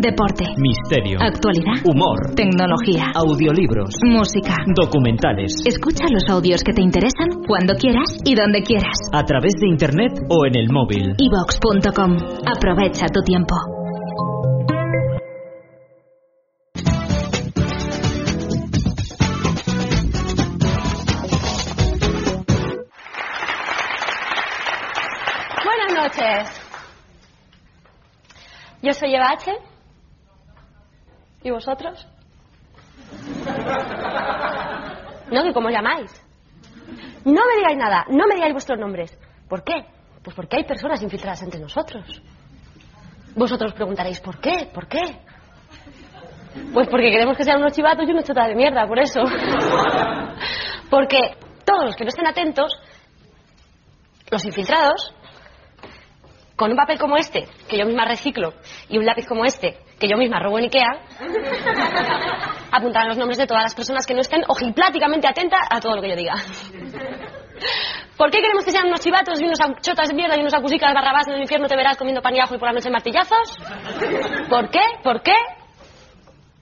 Deporte. Misterio. Actualidad. Humor. Tecnología. Audiolibros. Música. Documentales. Escucha los audios que te interesan cuando quieras y donde quieras. A través de internet o en el móvil. evox.com. Aprovecha tu tiempo. Buenas noches. Yo soy Eva H. ¿Y vosotros? No, que cómo llamáis. No me digáis nada, no me digáis vuestros nombres. ¿Por qué? Pues porque hay personas infiltradas entre nosotros. Vosotros preguntaréis, ¿por qué? ¿Por qué? Pues porque queremos que sean unos chivatos y una chota de mierda, por eso. Porque todos los que no estén atentos, los infiltrados, con un papel como este, que yo misma reciclo, y un lápiz como este, que yo misma robo en Ikea, apuntarán los nombres de todas las personas que no estén ojipláticamente atentas a todo lo que yo diga. ¿Por qué queremos que sean unos chivatos y unos chotas de mierda y unos acusicas barrabás en el infierno te verás comiendo pan y ajo y por la noche martillazos? ¿Por qué? ¿Por qué?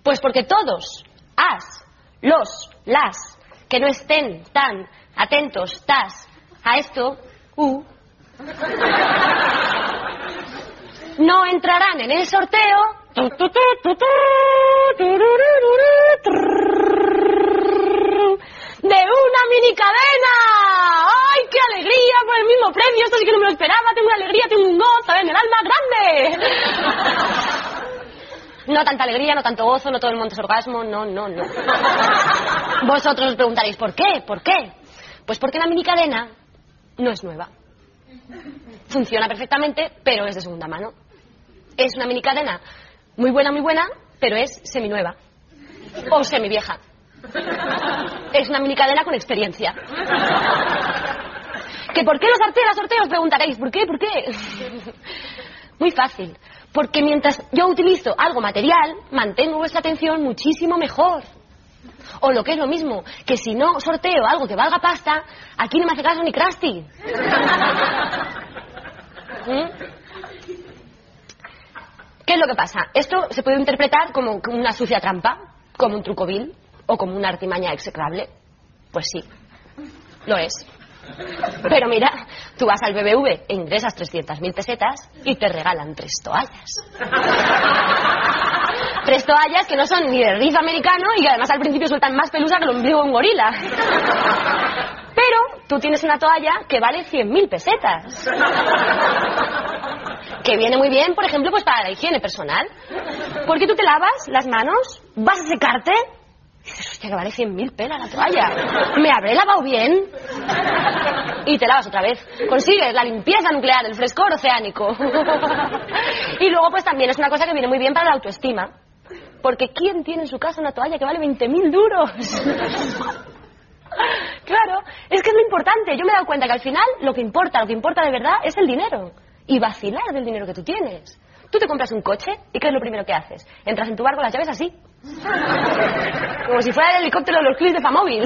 Pues porque todos, as, los, las, que no estén tan atentos, tas, a esto, u, no entrarán en el sorteo de una mini cadena. ¡Ay, qué alegría por el mismo premio! Esto sí que no me lo esperaba. Tengo una alegría, tengo un gozo en el alma grande. No tanta alegría, no tanto gozo, no todo el monte es orgasmo, no, no, no. Vosotros os preguntaréis, ¿por qué? ¿Por qué? Pues porque la mini cadena no es nueva. Funciona perfectamente, pero es de segunda mano. Es una mini cadena muy buena, muy buena, pero es seminueva. O semivieja. Es una mini cadena con experiencia. ¿Que por qué los sorteos, sorteos? Preguntaréis. ¿Por qué? ¿Por qué? Muy fácil. Porque mientras yo utilizo algo material, mantengo vuestra atención muchísimo mejor. O lo que es lo mismo, que si no sorteo algo que valga pasta, aquí no me hace caso ni Krusty. ¿Mm? ¿Qué es lo que pasa? Esto se puede interpretar como una sucia trampa, como un truco vil o como una artimaña execrable. Pues sí, lo es. Pero mira, tú vas al BBV e ingresas 300.000 pesetas y te regalan tres toallas. Tres toallas que no son ni de riff americano y que además al principio sueltan más pelusa que el ombligo de un gorila. Pero tú tienes una toalla que vale 100.000 pesetas. Que viene muy bien, por ejemplo, pues para la higiene personal. Porque tú te lavas las manos, vas a secarte y dices, hostia, que vale 100.000 pelas la toalla. ¿Me habré lavado bien? Y te lavas otra vez. Consigues la limpieza nuclear, el frescor oceánico. Y luego, pues también es una cosa que viene muy bien para la autoestima. Porque ¿quién tiene en su casa una toalla que vale 20.000 duros? Claro, es que es lo importante. Yo me he dado cuenta que al final lo que importa, lo que importa de verdad es el dinero. Y vacilar del dinero que tú tienes. Tú te compras un coche y ¿qué es lo primero que haces? Entras en tu barco las llaves así. Como si fuera el helicóptero de los clips de Famóvil.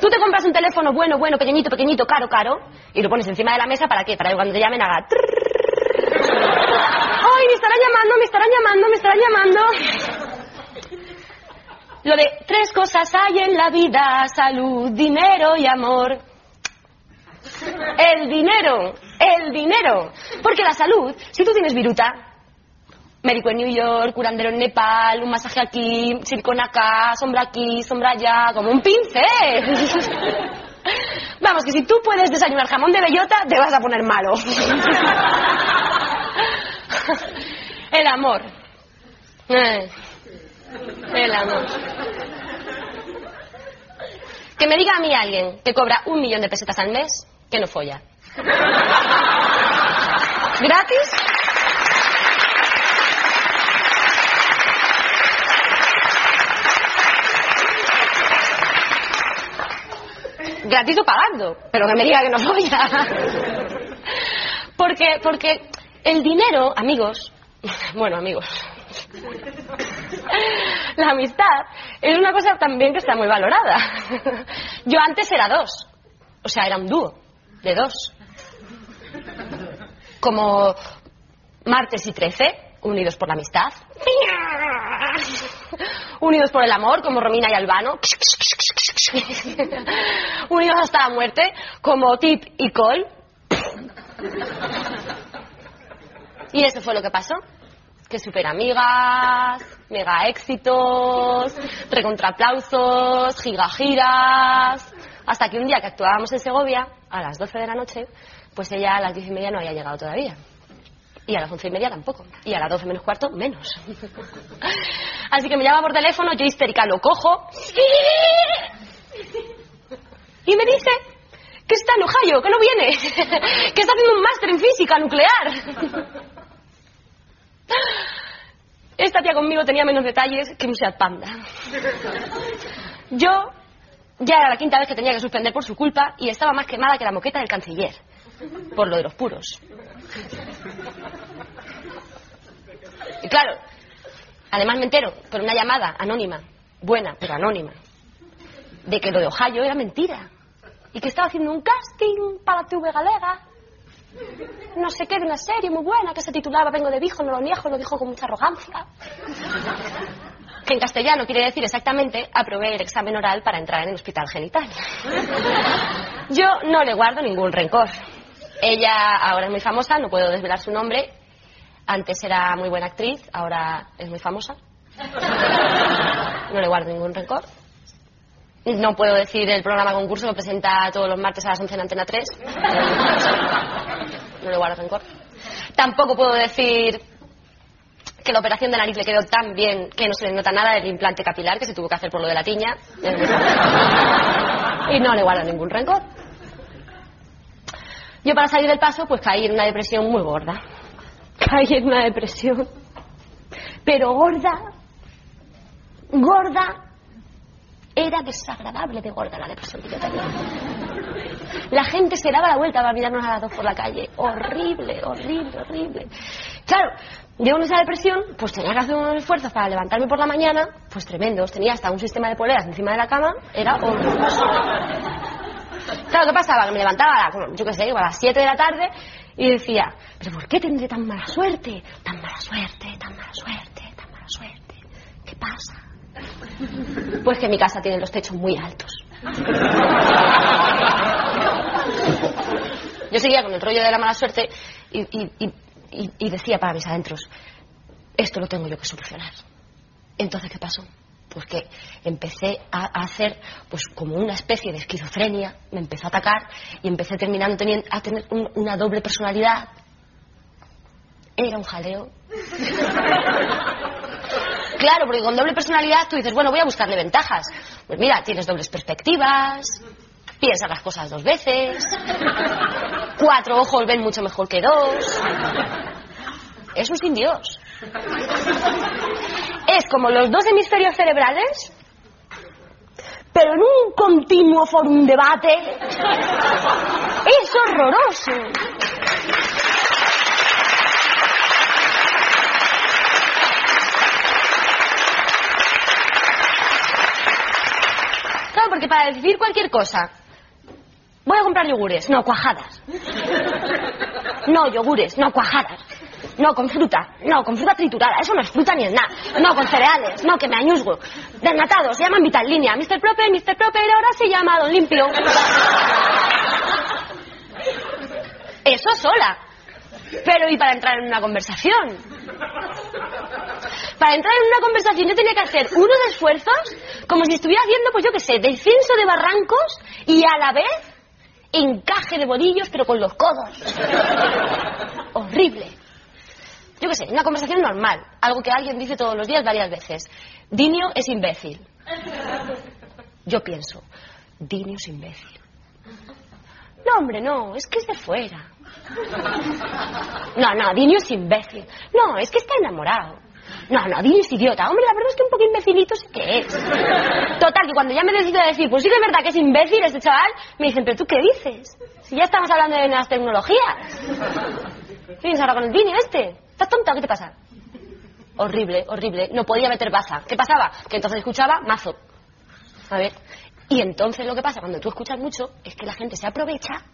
Tú te compras un teléfono bueno, bueno, pequeñito, pequeñito, caro, caro, y lo pones encima de la mesa para qué? Para que cuando te llamen haga... ¡Ay, me estarán llamando, me estarán llamando, me estarán llamando! Lo de tres cosas hay en la vida, salud, dinero y amor. El dinero, el dinero. Porque la salud, si tú tienes viruta, Médico en New York, curandero en Nepal, un masaje aquí, silicona acá, sombra aquí, sombra allá, como un pincel. Vamos, que si tú puedes desayunar jamón de bellota, te vas a poner malo. El amor. Eh, El amor. Que me diga a mí alguien que cobra un millón de pesetas al mes que no folla. ¿Gratis? Gratis o pagando, pero que me diga que no folla. Porque, porque el dinero, amigos, bueno, amigos, la amistad es una cosa también que está muy valorada. Yo antes era dos, o sea, era un dúo de dos. Como martes y trece, unidos por la amistad. Unidos por el amor, como Romina y Albano. Unidos hasta la muerte, como Tip y Cole. Y eso fue lo que pasó. Que super amigas, mega éxitos, recontraplausos, gigagiras. Hasta que un día que actuábamos en Segovia, a las 12 de la noche, pues ella a las 10 y media no había llegado todavía. Y a las once y media tampoco. Y a las 12 menos cuarto, menos. Así que me llama por teléfono, yo histérica lo cojo. Y me dice que está en Ohio, que no viene. Que está haciendo un máster en física nuclear. Esta tía conmigo tenía menos detalles que un Panda. Yo ya era la quinta vez que tenía que suspender por su culpa y estaba más quemada que la moqueta del canciller. Por lo de los puros. Y claro, además me entero por una llamada anónima, buena, pero anónima, de que lo de Ohio era mentira. Y que estaba haciendo un casting para TV Galega. No sé qué, de una serie muy buena que se titulaba Vengo de Vijo, no lo niego, lo dijo con mucha arrogancia. Que en castellano quiere decir exactamente aprobé el examen oral para entrar en el hospital genital. Yo no le guardo ningún rencor. Ella ahora es muy famosa, no puedo desvelar su nombre. Antes era muy buena actriz, ahora es muy famosa. No le guardo ningún rencor. No puedo decir el programa concurso que presenta todos los martes a las 11 en Antena 3. No le guardo rencor. Tampoco puedo decir que la operación de nariz le quedó tan bien que no se le nota nada del implante capilar que se tuvo que hacer por lo de la tiña. Y no le guardo ningún rencor. Yo para salir del paso pues caí en una depresión muy gorda. Caí en una depresión. Pero gorda, gorda, era desagradable de gorda la depresión que yo tenía. La gente se daba la vuelta para mirarnos a las dos por la calle. Horrible, horrible, horrible. Claro, yo en esa depresión, pues tenía que hacer unos esfuerzos para levantarme por la mañana, pues tremendos. Tenía hasta un sistema de poleras encima de la cama, era horroroso. Claro, ¿qué pasaba? Que me levantaba, a la- yo qué sé, a las 7 de la tarde y decía, ¿pero por qué tendré tan mala suerte? Tan mala suerte, tan mala suerte, tan mala suerte. ¿Qué pasa? Pues que mi casa tiene los techos muy altos. Yo seguía con el rollo de la mala suerte y, y- y- y- decía para mis adentros, esto lo tengo yo que solucionar. Entonces, ¿qué pasó? Pues que empecé a, hacer pues como una especie de esquizofrenia, me empezó a atacar y empecé terminando teniendo, a tener un- una doble personalidad. Era un jaleo. Claro, porque con doble personalidad tú dices, bueno, voy a buscarle ventajas. Pues mira, tienes dobles perspectivas, piensas las cosas dos veces, cuatro ojos ven mucho mejor que dos. Es un sin Dios. Es como los dos hemisferios cerebrales, pero en un continuo forum debate. Es horroroso. Claro, porque para decir cualquier cosa, voy a comprar yogures, no, cuajadas. No, yogures, no, cuajadas. No, con fruta, no, con fruta triturada, eso no es fruta ni es nada. No, con cereales, no, que me añusgo. Desnatados, se llaman Vital Línea. Mr. Proper, Mr. Proper, ahora se llama Don Limpio. Eso sola. Pero ¿y para entrar en una conversación? Para entrar en una conversación yo tenía que hacer unos esfuerzos como si estuviera haciendo, pues yo qué sé, descenso de barrancos y a la vez encaje de bolillos, pero con los codos. Horrible. Yo qué sé, una conversación normal, algo que alguien dice todos los días varias veces. Dinio es imbécil. Yo pienso, Dinio es imbécil. No, hombre, no, es que es de fuera. No, no, Dinio es imbécil. No, es que está enamorado. No, no, Dinio es idiota. Hombre, la verdad es que un poco imbecilito sí que es. Total, que cuando ya me decido a decir, pues sí que es verdad que es imbécil este chaval, me dicen, pero tú qué dices? Si ya estamos hablando de las tecnologías. ¿Qué vienes ahora con el Dinio este? ¿Estás tonta? ¿Qué te pasa? Horrible, horrible. No podía meter baza. ¿Qué pasaba? Que entonces escuchaba mazo. A ver. Y entonces lo que pasa cuando tú escuchas mucho es que la gente se aprovecha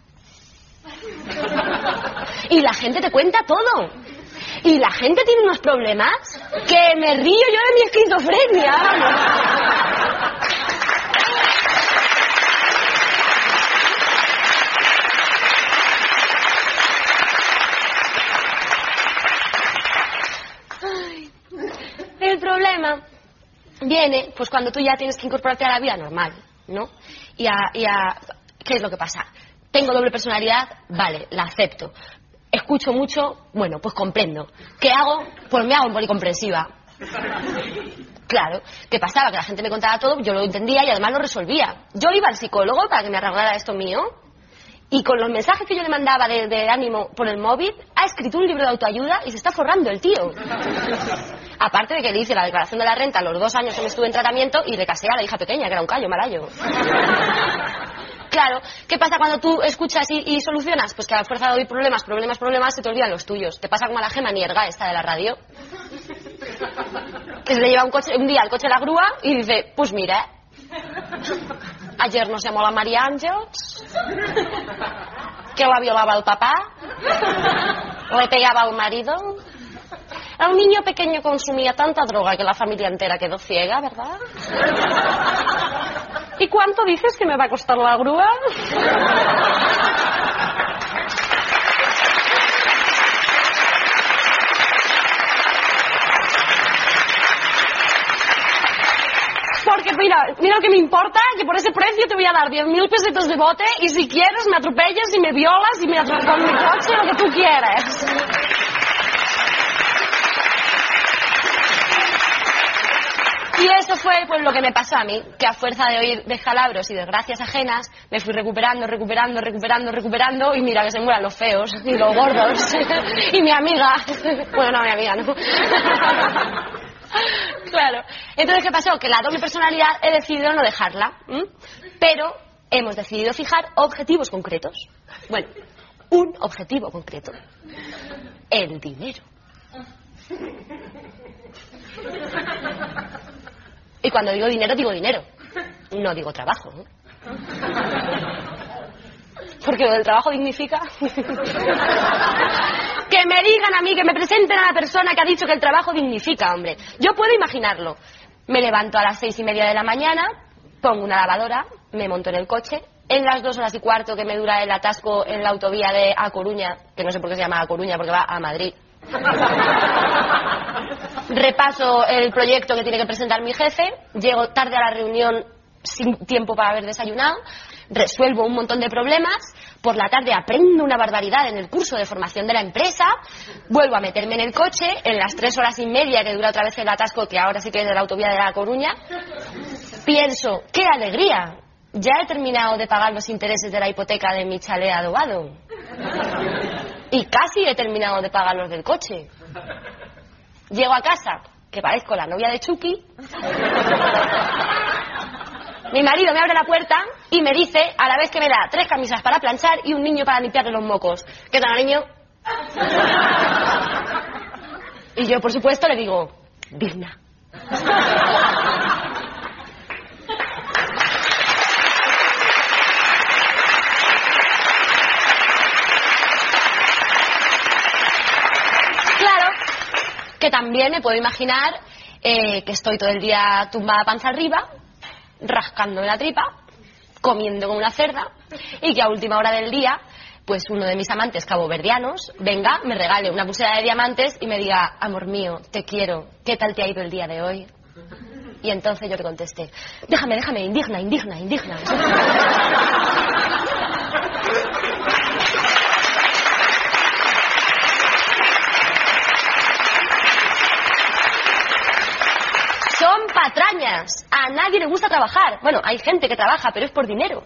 y la gente te cuenta todo. Y la gente tiene unos problemas que me río yo de mi esquizofrenia. Ay, El problema viene pues cuando tú ya tienes que incorporarte a la vida normal, ¿no? Y a, y a- ¿Qué es lo que pasa? Tengo doble personalidad, vale, la acepto. Escucho mucho, bueno, pues comprendo. ¿Qué hago? Pues me hago en policomprensiva. Claro, ¿qué pasaba? Que la gente me contaba todo, yo lo entendía y además lo resolvía. Yo iba al psicólogo para que me arreglara esto mío y con los mensajes que yo le mandaba de, de ánimo por el móvil, ha escrito un libro de autoayuda y se está forrando el tío. Aparte de que le hice la declaración de la renta los dos años que me estuve en tratamiento y le casé a la hija pequeña, que era un callo, malayo. Claro, ¿qué pasa cuando tú escuchas y, solucionas? Pues que a fuerza de oír problemas, problemas, problemas, se te olvidan los tuyos. Te pasa como a la gema Nierga, esta de la radio. Que se le lleva un, coche, un día el coche a la grúa y dice, pues mira, ayer nos llamó la María Ángeles, que la violaba el papá, le pegaba al marido. El niño pequeño consumía tanta droga que la familia entera quedó ciega, ¿verdad? ¿Y cuánto dices que me va a costar la grúa? Porque mira, mira lo que me importa, que por ese precio te voy a dar 10.000 pesetas de bote y si quieres me atropellas y me violas y me atropellas con mi coche, lo que tú quieras. Y eso fue pues lo que me pasó a mí, que a fuerza de oír descalabros y desgracias ajenas, me fui recuperando, recuperando, recuperando, recuperando, y mira que se mueran los feos y los gordos. y mi amiga, bueno, no, mi amiga, no. claro. Entonces, ¿qué pasó? Que la doble personalidad he decidido no dejarla, pero hemos decidido fijar objetivos concretos. Bueno, un objetivo concreto. El dinero. Y cuando digo dinero, digo dinero. No digo trabajo. ¿no? Porque lo del trabajo dignifica. que me digan a mí, que me presenten a la persona que ha dicho que el trabajo dignifica, hombre. Yo puedo imaginarlo. Me levanto a las seis y media de la mañana, pongo una lavadora, me monto en el coche. En las dos horas y cuarto que me dura el atasco en la autovía de A Coruña, que no sé por qué se llama A Coruña, porque va a Madrid. Repaso el proyecto que tiene que presentar mi jefe, llego tarde a la reunión sin tiempo para haber desayunado, resuelvo un montón de problemas, por la tarde aprendo una barbaridad en el curso de formación de la empresa, vuelvo a meterme en el coche, en las tres horas y media que dura otra vez el atasco, que ahora sí que es de la autovía de La Coruña, pienso, qué alegría, ya he terminado de pagar los intereses de la hipoteca de mi chalet adobado. Y casi he terminado de pagar los del coche. Llego a casa, que parezco la novia de Chucky. Mi marido me abre la puerta y me dice, a la vez que me da tres camisas para planchar y un niño para limpiarle los mocos. ¿Qué tal, niño? Y yo, por supuesto, le digo, digna. Claro, también me puedo imaginar eh, que estoy todo el día tumbada panza arriba, rascándome la tripa, comiendo como una cerda, y que a última hora del día pues uno de mis amantes caboverdianos venga, me regale una pulsera de diamantes y me diga, amor mío, te quiero, ¿qué tal te ha ido el día de hoy? Y entonces yo le contesté, déjame, déjame, indigna, indigna, indigna. Son patrañas. A nadie le gusta trabajar. Bueno, hay gente que trabaja, pero es por dinero.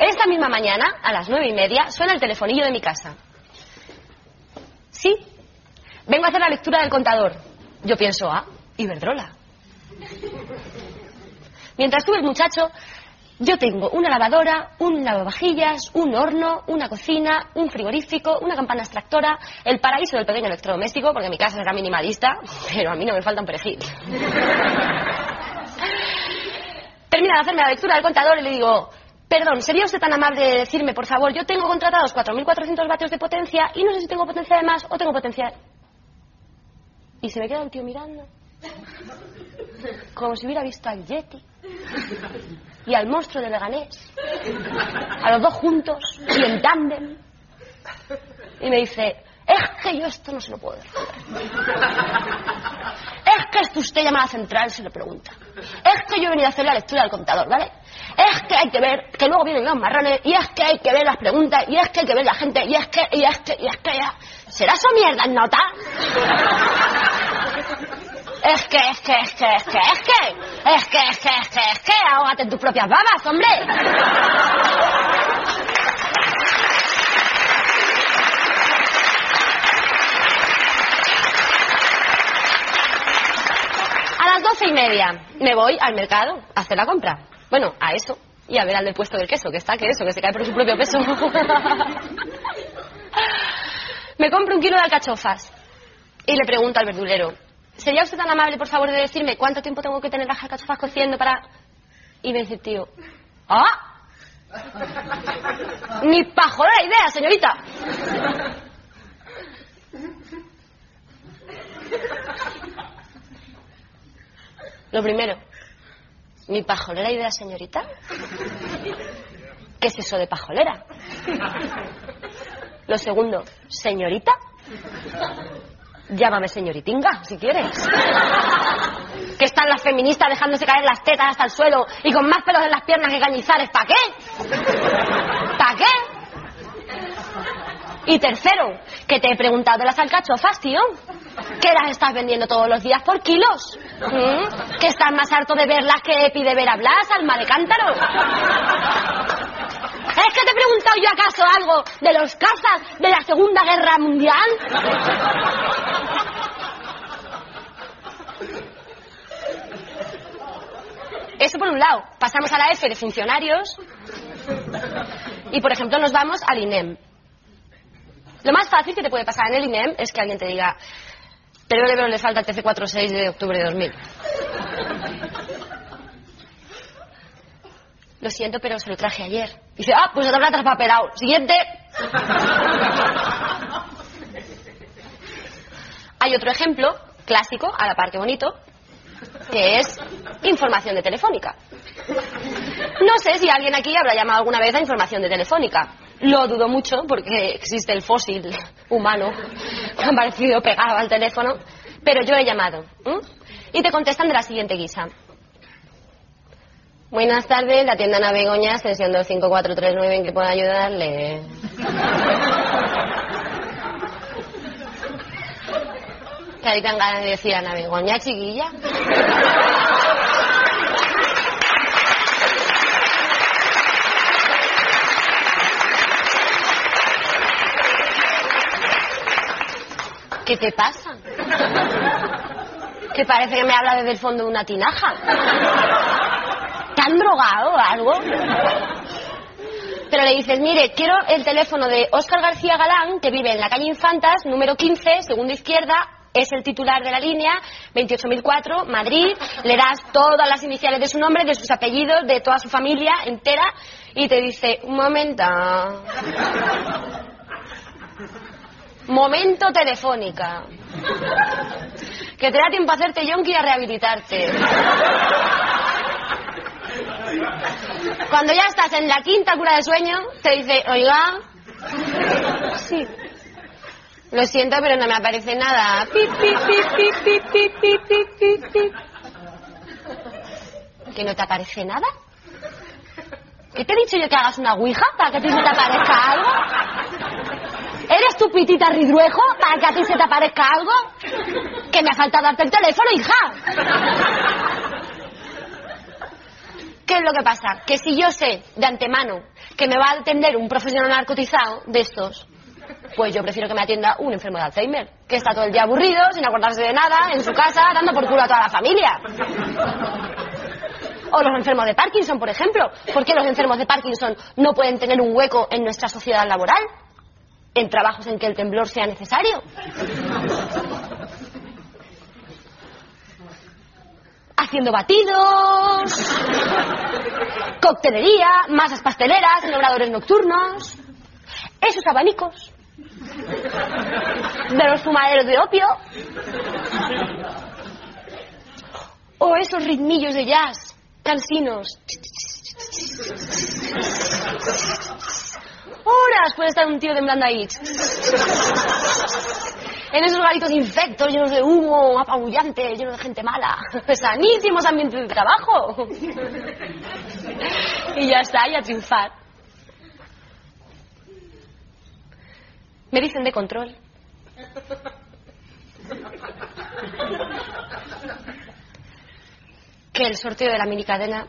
Esta misma mañana, a las nueve y media, suena el telefonillo de mi casa. Sí, vengo a hacer la lectura del contador. Yo pienso, ah, Iberdrola. Mientras tú, el muchacho, yo tengo una lavadora, un lavavajillas, un horno, una cocina, un frigorífico, una campana extractora, el paraíso del pequeño electrodoméstico, porque mi casa era minimalista, pero a mí no me falta un perejil. Termina de hacerme la lectura del contador y le digo, perdón, ¿sería usted tan amable de decirme, por favor, yo tengo contratados 4.400 vatios de potencia y no sé si tengo potencia de más o tengo potencia... Y se me queda el tío mirando, como si hubiera visto al Yeti y al monstruo de Leganés, a los dos juntos y en tándem. Y me dice, es que yo esto no se lo puedo responder. Es que esto usted llama a la central se le pregunta. Es que yo he venido a hacer la lectura del contador, ¿vale? Es que hay que ver, que luego vienen los marrones, y es que hay que ver las preguntas, y es que hay que ver la gente, y es que, y es que, y es que. ¿Será eso mierda en nota? Es que, es que, es que, es que, es que, es que, es que, es que, es ahógate en tus propias babas, hombre. A las doce y media me voy al mercado a hacer la compra. Bueno, a eso. Y a ver al del puesto del queso, que está que eso, que se cae por su propio peso. me compro un kilo de alcachofas. Y le pregunto al verdulero, ¿sería usted tan amable, por favor, de decirme cuánto tiempo tengo que tener las alcachofas cociendo para...? Y me dice tío, ¡ah! Ni pajo la idea, señorita. Lo primero, mi pajolera idea, señorita. ¿Qué es eso de pajolera? Lo segundo, señorita. Llámame señoritinga, si quieres. Que están las feministas dejándose caer las tetas hasta el suelo y con más pelos en las piernas que cañizares. ¿Para qué? ¿Para qué? Y tercero, que te he preguntado de las alcachofas, tío. ¿Que las estás vendiendo todos los días por kilos? ¿Mm? ¿Que estás más harto de verlas que pide ver a Blas, alma de cántaro? ¿Es que te he preguntado yo acaso algo de los cazas de la Segunda Guerra Mundial? Eso por un lado. Pasamos a la F de funcionarios y, por ejemplo, nos vamos al INEM. Lo más fácil que te puede pasar en el INEM es que alguien te diga, pero pero le falta el TC46 de octubre de 2000. Lo siento, pero se lo traje ayer. dice, ah, pues habrá traspapelado. Siguiente. Hay otro ejemplo clásico, a la par que bonito, que es información de telefónica. No sé si alguien aquí habrá llamado alguna vez a información de telefónica. Lo dudo mucho porque existe el fósil humano que ha parecido pegado al teléfono, pero yo he llamado. Y te contestan de la siguiente guisa. Buenas tardes, la tienda Ana Begoña, extensión 25439, ¿en qué puedo ayudarle? Que ahí ganas de decir Ana Begoña, chiquilla. ¿Qué te pasa? Que parece que me habla desde el fondo de una tinaja. ¿Te han drogado o algo? Pero le dices, mire, quiero el teléfono de Óscar García Galán, que vive en la calle Infantas, número 15, segunda izquierda, es el titular de la línea, 28.004, Madrid, le das todas las iniciales de su nombre, de sus apellidos, de toda su familia entera, y te dice, un momento. Momento telefónica. Que te da tiempo a hacerte yonki y a rehabilitarte. Cuando ya estás en la quinta cura de sueño, te dice, oiga, sí. Lo siento, pero no me aparece nada. ¿Que no te aparece nada? ¿Qué te he dicho yo que hagas una ouija para que te, te aparezca algo? ¿Eres tu pitita ridruejo para que a ti se te aparezca algo? Que me ha faltado darte el teléfono, hija. ¿Qué es lo que pasa? Que si yo sé de antemano que me va a atender un profesional narcotizado de estos, pues yo prefiero que me atienda un enfermo de Alzheimer, que está todo el día aburrido, sin acordarse de nada, en su casa, dando por culo a toda la familia. O los enfermos de Parkinson, por ejemplo. ¿Por qué los enfermos de Parkinson no pueden tener un hueco en nuestra sociedad laboral? En trabajos en que el temblor sea necesario. Haciendo batidos, coctelería, masas pasteleras, en obradores nocturnos. Esos abanicos de los fumaderos de opio. O esos ritmillos de jazz cansinos. Puede estar un tío temblando ahí. En esos garitos infectos, llenos de humo, apabullante, llenos de gente mala. Sanísimos ambientes de trabajo. Y ya está, y a triunfar. Me dicen de control. Que el sorteo de la minicadena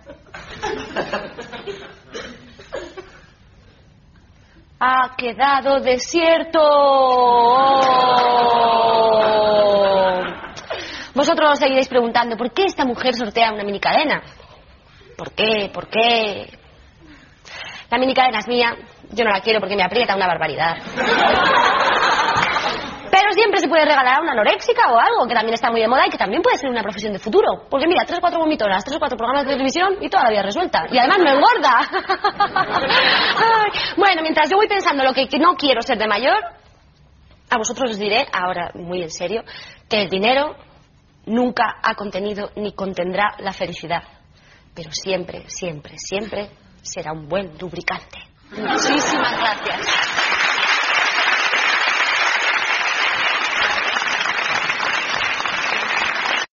ha quedado desierto. Vosotros os seguiréis preguntando, ¿por qué esta mujer sortea una minicadena? ¿Por qué? ¿Por qué? La minicadena es mía, yo no la quiero porque me aprieta una barbaridad. Siempre se puede regalar a una anoréxica o algo, que también está muy de moda y que también puede ser una profesión de futuro. Porque mira, tres o cuatro vomitoras, tres o cuatro programas de televisión y toda la vida resuelta. Y además me engorda. Bueno, mientras yo voy pensando lo que no quiero ser de mayor, a vosotros os diré, ahora muy en serio, que el dinero nunca ha contenido ni contendrá la felicidad. Pero siempre, siempre, siempre será un buen lubricante. Muchísimas gracias.